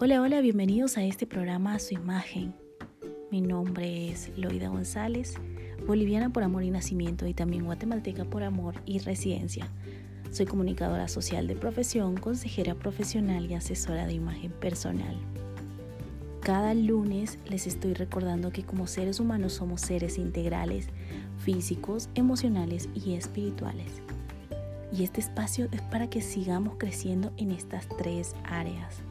Hola, hola, bienvenidos a este programa a su imagen. Mi nombre es Loida González, boliviana por amor y nacimiento y también guatemalteca por amor y residencia. Soy comunicadora social de profesión, consejera profesional y asesora de imagen personal. Cada lunes les estoy recordando que como seres humanos somos seres integrales, físicos, emocionales y espirituales. Y este espacio es para que sigamos creciendo en estas tres áreas.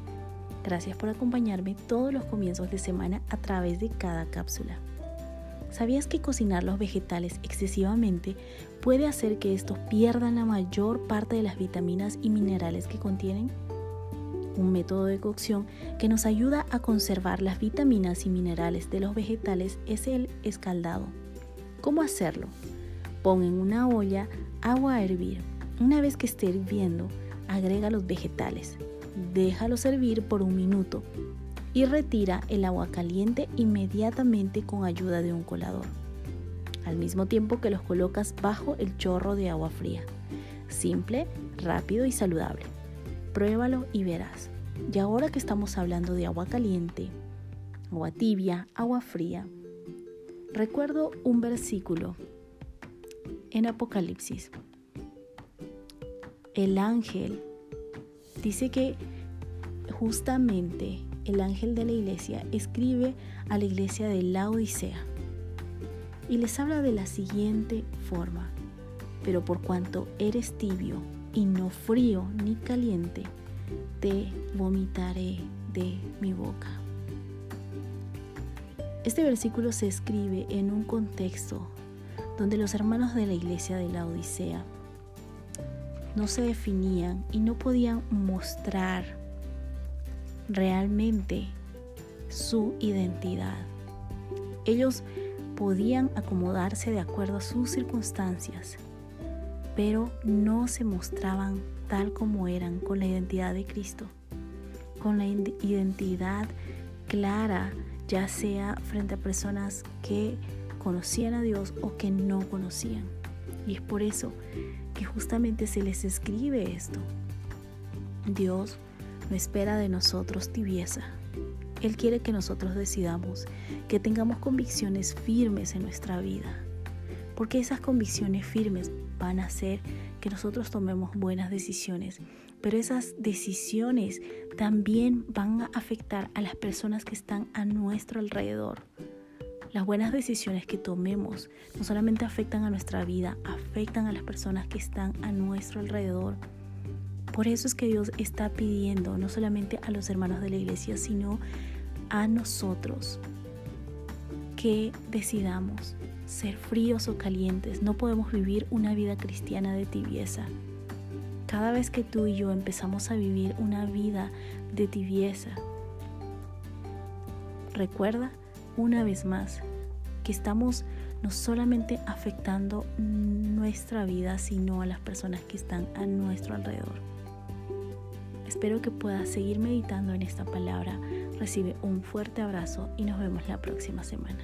Gracias por acompañarme todos los comienzos de semana a través de cada cápsula. ¿Sabías que cocinar los vegetales excesivamente puede hacer que estos pierdan la mayor parte de las vitaminas y minerales que contienen? Un método de cocción que nos ayuda a conservar las vitaminas y minerales de los vegetales es el escaldado. ¿Cómo hacerlo? Pon en una olla agua a hervir. Una vez que esté hirviendo, agrega los vegetales. Déjalo servir por un minuto y retira el agua caliente inmediatamente con ayuda de un colador, al mismo tiempo que los colocas bajo el chorro de agua fría. Simple, rápido y saludable. Pruébalo y verás. Y ahora que estamos hablando de agua caliente, agua tibia, agua fría, recuerdo un versículo en Apocalipsis. El ángel dice que justamente el ángel de la iglesia escribe a la iglesia de la Odisea y les habla de la siguiente forma, pero por cuanto eres tibio y no frío ni caliente, te vomitaré de mi boca. Este versículo se escribe en un contexto donde los hermanos de la iglesia de la Odisea no se definían y no podían mostrar realmente su identidad. Ellos podían acomodarse de acuerdo a sus circunstancias, pero no se mostraban tal como eran con la identidad de Cristo, con la identidad clara, ya sea frente a personas que conocían a Dios o que no conocían. Y es por eso que justamente se les escribe esto. Dios no espera de nosotros tibieza. Él quiere que nosotros decidamos, que tengamos convicciones firmes en nuestra vida, porque esas convicciones firmes van a hacer que nosotros tomemos buenas decisiones, pero esas decisiones también van a afectar a las personas que están a nuestro alrededor. Las buenas decisiones que tomemos no solamente afectan a nuestra vida, afectan a las personas que están a nuestro alrededor. Por eso es que Dios está pidiendo no solamente a los hermanos de la iglesia, sino a nosotros que decidamos ser fríos o calientes. No podemos vivir una vida cristiana de tibieza. Cada vez que tú y yo empezamos a vivir una vida de tibieza, recuerda una vez más que estamos no solamente afectando nuestra vida, sino a las personas que están a nuestro alrededor. Espero que puedas seguir meditando en esta palabra. Recibe un fuerte abrazo y nos vemos la próxima semana.